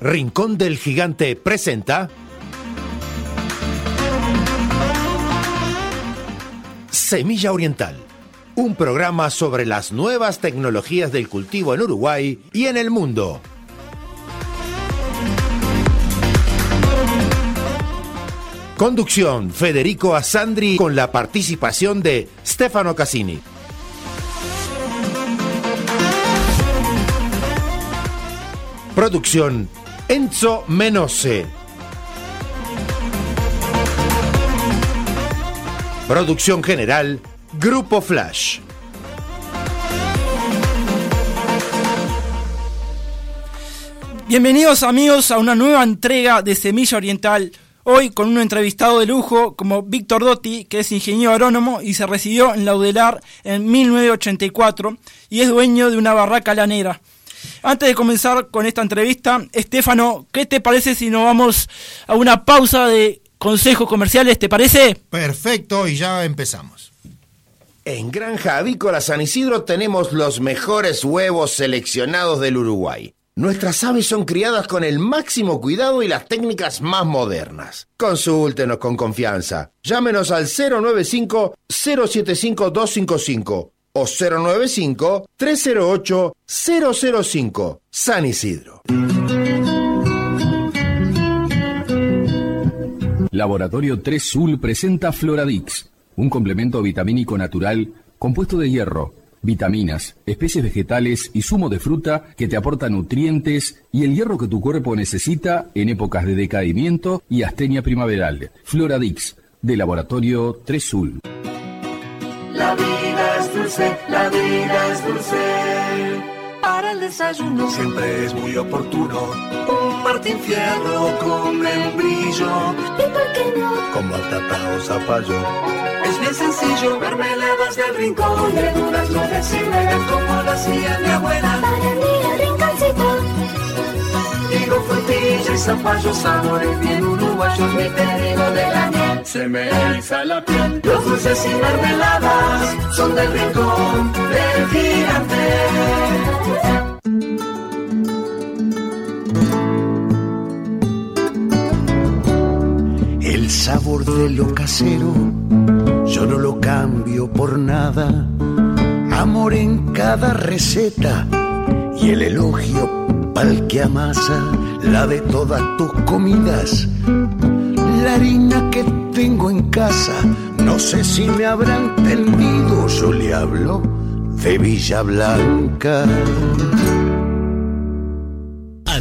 Rincón del Gigante presenta Semilla Oriental, un programa sobre las nuevas tecnologías del cultivo en Uruguay y en el mundo. Conducción Federico Asandri con la participación de Stefano Cassini. Producción Enzo Menose. Producción general Grupo Flash. Bienvenidos amigos a una nueva entrega de Semilla Oriental. Hoy con un entrevistado de lujo como Víctor Dotti, que es ingeniero agrónomo y se recibió en la UDELAR en 1984 y es dueño de una barraca lanera. Antes de comenzar con esta entrevista, Estefano, ¿qué te parece si nos vamos a una pausa de consejos comerciales? ¿Te parece? Perfecto, y ya empezamos. En Granja Avícola San Isidro tenemos los mejores huevos seleccionados del Uruguay. Nuestras aves son criadas con el máximo cuidado y las técnicas más modernas. Consúltenos con confianza. Llámenos al 095-075-255 o 095-308-005. San Isidro. Laboratorio 3 Sul presenta Floradix, un complemento vitamínico natural compuesto de hierro vitaminas, especies vegetales y zumo de fruta que te aporta nutrientes y el hierro que tu cuerpo necesita en épocas de decaimiento y astenia primaveral. Floradix, de Laboratorio 3 Sul. La vida dulce, la vida es dulce. Para el desayuno siempre es muy oportuno. Un Martín Fierro con membrillo. ¿Y por qué no? Con batata o zapallo. Es bien sencillo, mermeladas del rincón. Verduras no vegan como lo hacía frutilla y zapallo, sabores bien uruguayos. Mi pedido de la miel se me eriza la piel. Los dulces y mermeladas son del rincón del gigante. El sabor de lo casero, yo no lo cambio por nada. Amor en cada receta y el elogio pa'l que amasa la de todas tus comidas. La harina que tengo en casa, no sé si me habrán entendido, yo le hablo de Villa Blanca.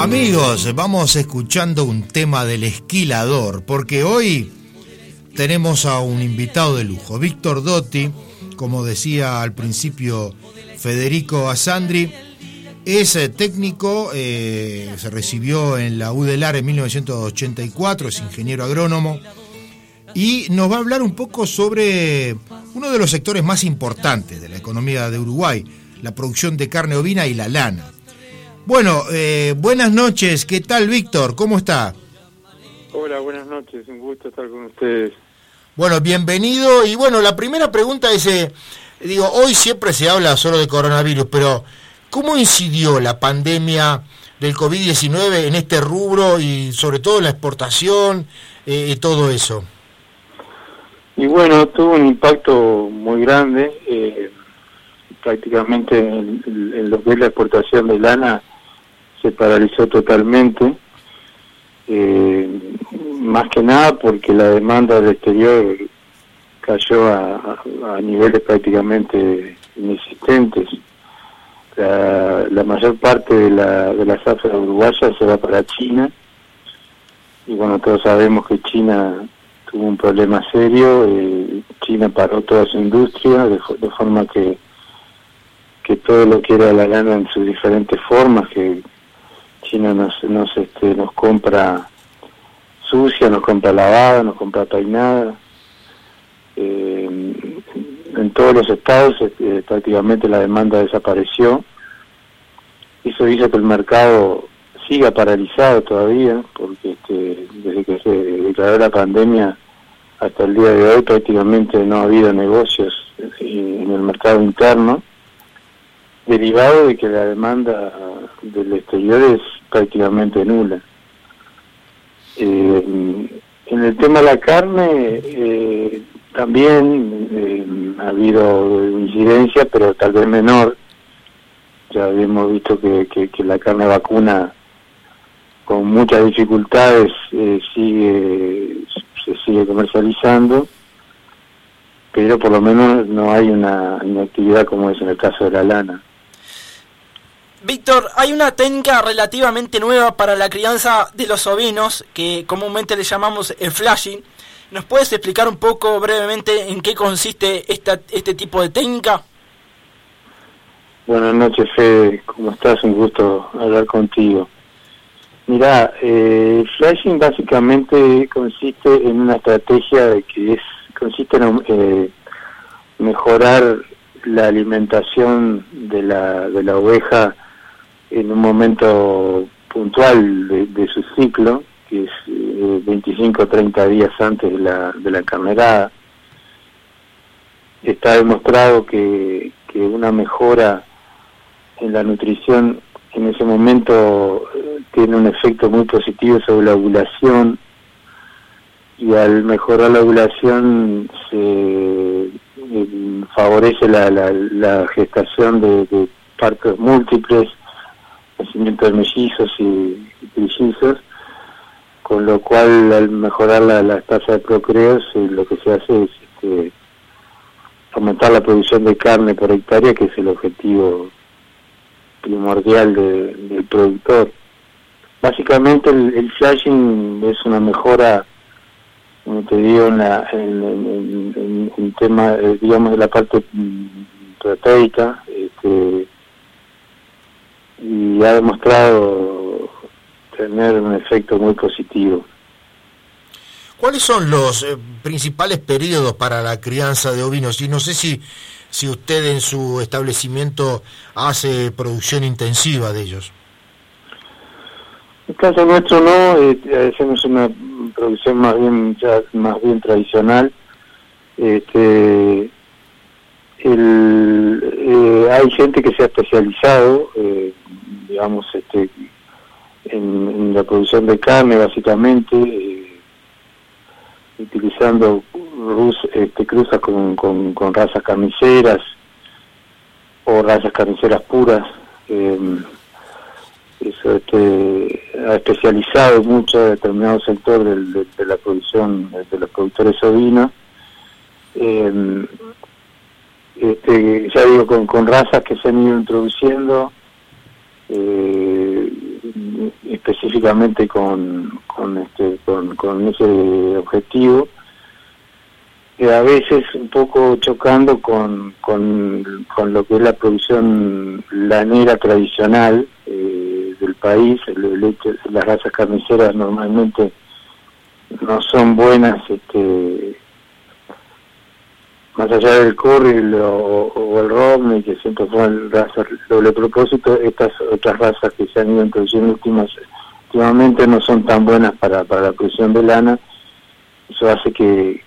Amigos, vamos escuchando un tema del esquilador, porque hoy tenemos a un invitado de lujo, Víctor Dotti, como decía al principio Federico Asandri, es eh, técnico, eh, se recibió en la UDELAR en 1984, es ingeniero agrónomo, y nos va a hablar un poco sobre uno de los sectores más importantes de la economía de Uruguay, la producción de carne ovina y la lana. Bueno, eh, buenas noches. ¿Qué tal, Víctor? ¿Cómo está? Hola, buenas noches. Un gusto estar con ustedes. Bueno, bienvenido. Y bueno, la primera pregunta es, eh, digo, hoy siempre se habla solo de coronavirus, pero ¿cómo incidió la pandemia del COVID-19 en este rubro y sobre todo en la exportación eh, y todo eso? Y bueno, tuvo un impacto muy grande. Eh, prácticamente en, en lo que es la exportación de lana se paralizó totalmente, eh, más que nada porque la demanda del exterior cayó a, niveles prácticamente inexistentes. La, la, mayor parte de la, de la uruguaya se va para China y bueno, todos sabemos que China tuvo un problema serio, eh, China paró toda su industria, de, forma que, que todo lo que era la lana en sus diferentes formas, que China nos, nos, este, nos compra sucia, nos compra lavada, nos compra peinada. Eh, en todos los estados eh, prácticamente la demanda desapareció. Eso hizo que el mercado siga paralizado todavía, porque este, desde que se declaró la pandemia hasta el día de hoy prácticamente no ha habido negocios en el mercado interno, derivado de que la demanda del exterior es prácticamente nula. Eh, en el tema de la carne, eh, también eh, ha habido incidencia, pero tal vez menor. Ya habíamos visto que, que la carne vacuna con muchas dificultades eh, sigue se sigue comercializando pero por lo menos no hay una inactividad como es en el caso de la lana. Víctor, hay una técnica relativamente nueva para la crianza de los ovinos, que comúnmente le llamamos el flashing. ¿Nos puedes explicar un poco brevemente en qué consiste esta, este tipo de técnica? Buenas noches, Fede. ¿Cómo estás? Un gusto hablar contigo. Mira, eh, flashing básicamente consiste en una estrategia que es consiste en eh, mejorar la alimentación de la, de la oveja en un momento puntual de, su ciclo, que es 25 o 30 días antes de la, de la carnerada. Está demostrado que, que una mejora en la nutrición en ese momento eh, tiene un efecto muy positivo sobre la ovulación y al mejorar la ovulación se eh, favorece la, la, gestación de, partos múltiples, nacimiento de mellizos y, trillizos, con lo cual al mejorar la, la tasa de procreos eh, lo que se hace es este, aumentar la producción de carne por hectárea, que es el objetivo primordial del productor. Básicamente el, flashing es una mejora, como te digo, en, la, en, tema, eh, digamos, de la parte mm, proteica, este, y ha demostrado tener un efecto muy positivo. ¿Cuáles son los eh, principales periodos para la crianza de ovinos? Y no sé si si usted en su establecimiento hace producción intensiva de ellos. En el caso nuestro no, eh, hacemos una producción más bien ya más bien tradicional. Este, eh, hay gente que se ha especializado, eh, digamos, este, en, la producción de carne básicamente, utilizando este, cruza con, con, razas carniceras o razas carniceras puras. Em, eso este, ha especializado mucho a determinado sector de, la producción de los productores ovinos. Este, ya digo, con, con razas que se han ido introduciendo, eh, específicamente con, con, este, con, ese objetivo a veces un poco chocando con, con, lo que es la producción lanera tradicional eh, del país. las razas carniceras normalmente no son buenas, este, más allá del curry o, el romney, que siempre fueron razas doble propósito, estas otras razas que se han ido introduciendo últimas, últimamente no son tan buenas para, para la producción de lana. Eso hace que,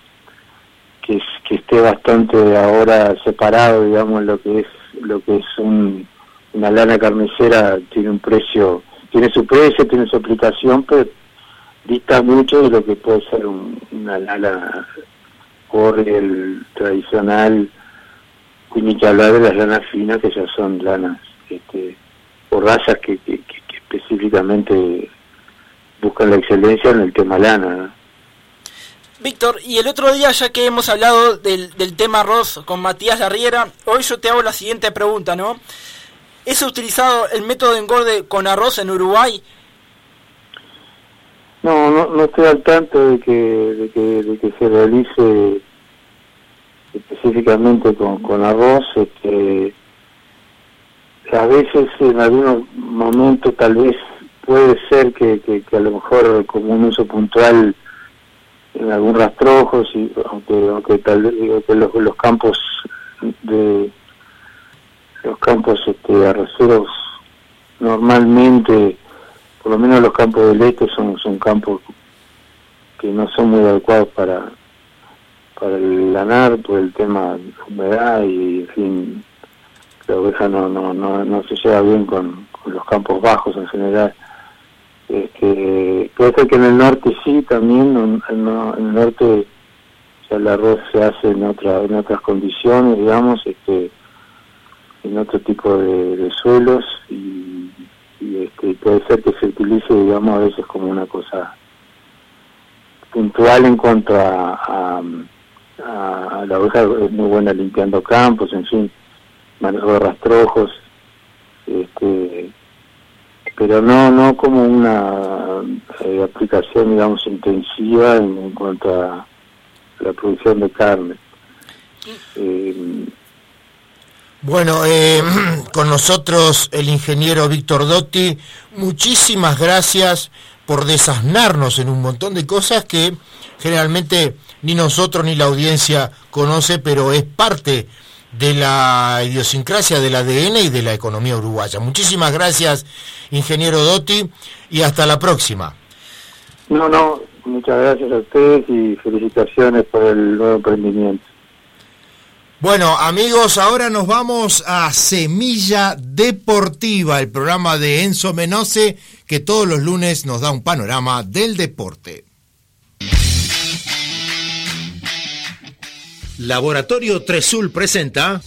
que, que esté bastante ahora separado, digamos, lo que es lo que es una lana carnicera tiene un precio, tiene su precio, tiene su aplicación, pero dista mucho de lo que puede ser una lana el tradicional, ni que hablar de las lanas finas, que ya son lanas este, o razas que, que, específicamente buscan la excelencia en el tema lana. Víctor, y el otro día, ya que hemos hablado del, tema arroz con Matías Larriera, hoy yo te hago la siguiente pregunta, ¿no? ¿Es utilizado el método de engorde con arroz en Uruguay? No, no, no estoy al tanto de que, de que, de que se realice específicamente con, con arroz. Este, a veces en algunos momentos tal vez puede ser que, que, a lo mejor como un uso puntual en algún rastrojo, si, aunque, aunque tal vez digo que los, los campos de los campos este, arroceros normalmente por lo menos los campos de leche son, son campos que no son muy adecuados para para el lanar por el tema de humedad y en fin la oveja no no no, no se lleva bien con, los campos bajos en general. Este, puede que en el norte sí también en, el norte ya el arroz se hace en otra en otras condiciones digamos este en otro tipo de suelos y y este, puede ser que se utilice, digamos, a veces como una cosa puntual en cuanto a, a, la oveja es muy buena limpiando campos, en fin, manejo de rastrojos, este, pero no no como una eh, aplicación, digamos, intensiva en, cuanto a la producción de carne. Eh, bueno, eh, con nosotros el ingeniero Víctor Dotti, muchísimas gracias por desasnarnos en un montón de cosas que generalmente ni nosotros ni la audiencia conoce, pero es parte de la idiosincrasia del ADN y de la economía uruguaya. Muchísimas gracias, ingeniero Dotti, y hasta la próxima. No, no, muchas gracias a ustedes y felicitaciones por el nuevo emprendimiento. Bueno, amigos, ahora nos vamos a Semilla Deportiva, el programa de Enzo Menose, que todos los lunes nos da un panorama del deporte. Laboratorio Tresul presenta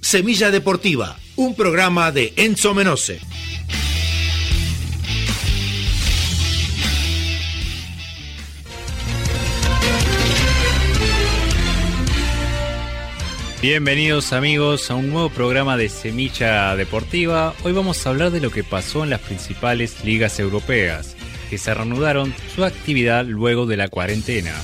Semilla Deportiva, un programa de Enzo Menose. Bienvenidos amigos a un nuevo programa de Semilla Deportiva. Hoy vamos a hablar de lo que pasó en las principales ligas europeas, que se reanudaron su actividad luego de la cuarentena.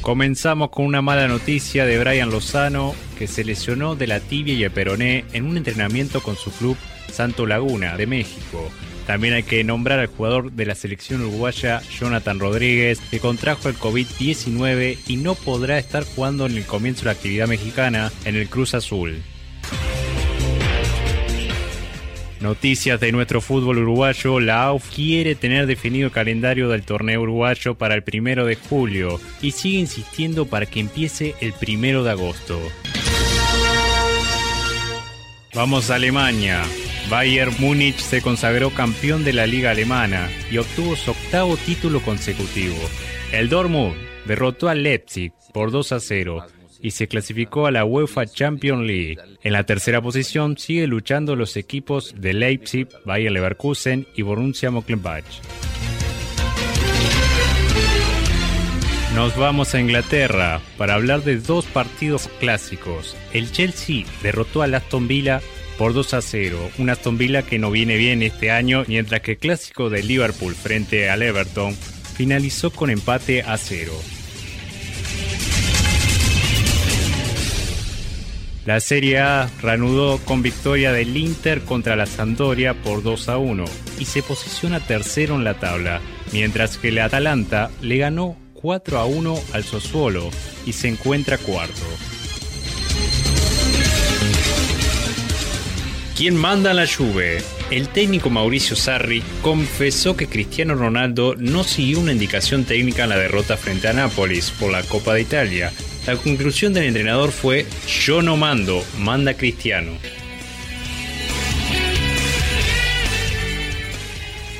Comenzamos con una mala noticia de Brian Lozano, que se lesionó de la tibia y el peroné en un entrenamiento con su club Santo Laguna de México también hay que nombrar al jugador de la selección uruguaya, Jonathan Rodríguez, que contrajo el COVID-19 y no podrá estar jugando en el comienzo de la actividad mexicana en el Cruz Azul. Noticias de nuestro fútbol uruguayo, la AUF quiere tener definido el calendario del torneo uruguayo para el primero de julio y sigue insistiendo para que empiece el primero de agosto. Vamos a Alemania. Bayern Múnich se consagró campeón de la liga alemana y obtuvo su octavo título consecutivo. El Dortmund derrotó al Leipzig por 2 a 0 y se clasificó a la UEFA Champions League. En la tercera posición sigue luchando los equipos de Leipzig, Bayern Leverkusen y Borussia Mönchengladbach. Nos vamos a Inglaterra para hablar de dos partidos clásicos. El Chelsea derrotó al Aston Villa por 2 a 0. Un Aston Villa que no viene bien este año, mientras que el clásico de Liverpool frente al Everton finalizó con empate a 0. La Serie A reanudó con victoria del Inter contra la Sampdoria por 2 a 1 y se posiciona tercero en la tabla, mientras que el Atalanta le ganó 4 a 1 al Sassuolo y se encuentra cuarto. ¿Quién manda la Juve? El técnico Mauricio Sarri confesó que Cristiano Ronaldo no siguió una indicación técnica en la derrota frente a Nápoles por la Copa de Italia. La conclusión del entrenador fue: Yo no mando, manda Cristiano.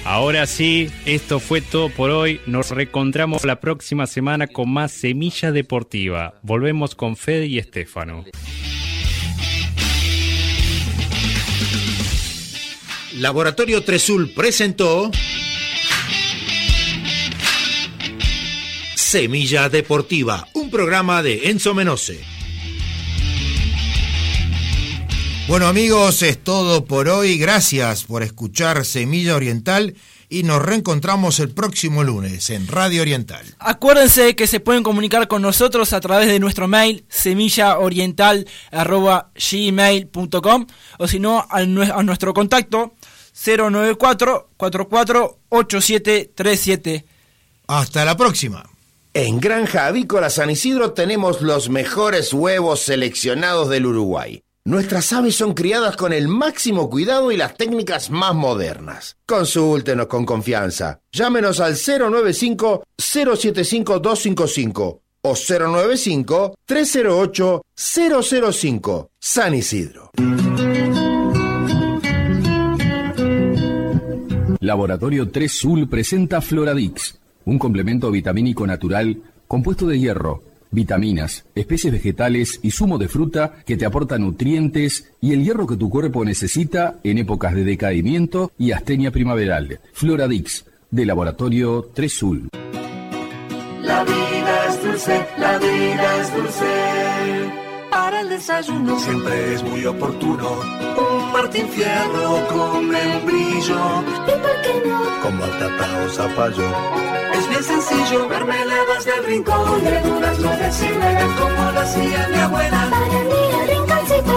Ahora sí, esto fue todo por hoy. Nos reencontramos la próxima semana con más Semilla Deportiva. Volvemos con Fede y Estefano. Laboratorio Tresul presentó Semilla Deportiva, un programa de Enzo Menose. Bueno amigos, es todo por hoy. Gracias por escuchar Semilla Oriental y nos reencontramos el próximo lunes en Radio Oriental. Acuérdense que se pueden comunicar con nosotros a través de nuestro mail semillaoriental.gmail.com o si no a nuestro contacto 094 448737 Hasta la próxima. En Granja Avícola San Isidro tenemos los mejores huevos seleccionados del Uruguay. Nuestras aves son criadas con el máximo cuidado y las técnicas más modernas. Consúltenos con confianza. Llámenos al 095-075-255 o 095-308-005. San Isidro. Laboratorio 3 Sul presenta Floradix, un complemento vitamínico natural compuesto de hierro vitaminas, especies vegetales y zumo de fruta que te aporta nutrientes y el hierro que tu cuerpo necesita en épocas de decaimiento y astenia primaveral. Floradix, de Laboratorio 3 Sul. La vida es dulce, la vida es dulce. Para el desayuno siempre es muy oportuno. Martín Fierro con membrillo. ¿Y por qué no? Con batata o zapallo es bien sencillo, mermeladas del rincón, verduras no deciden como lo hacía mi abuela. Para mí el rinconcito.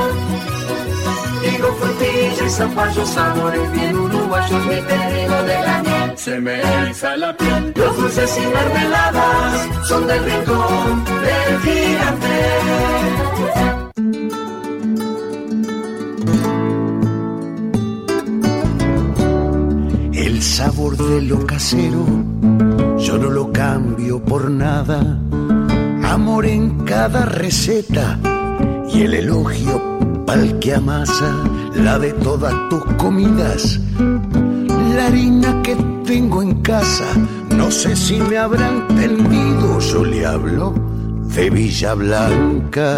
Con frutilla y zapallo, sabores bien uruguayos, mi pedido de la miel. Se me eriza la piel. Los dulces y mermeladas son del rincón del gigante. Sabor de lo casero yo no lo cambio por nada. Amor en cada receta y el elogio pa'l que amasa la de todas tus comidas. La harina que tengo en casa, no sé si me habrán entendido. Yo le hablo de Villa Blanca.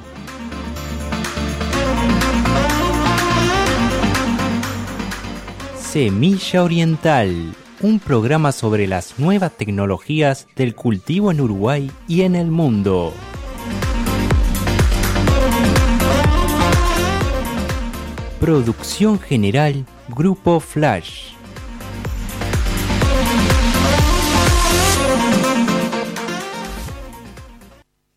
Semilla Oriental, un programa sobre las nuevas tecnologías del cultivo en Uruguay y en el mundo. Producción general Grupo Flash.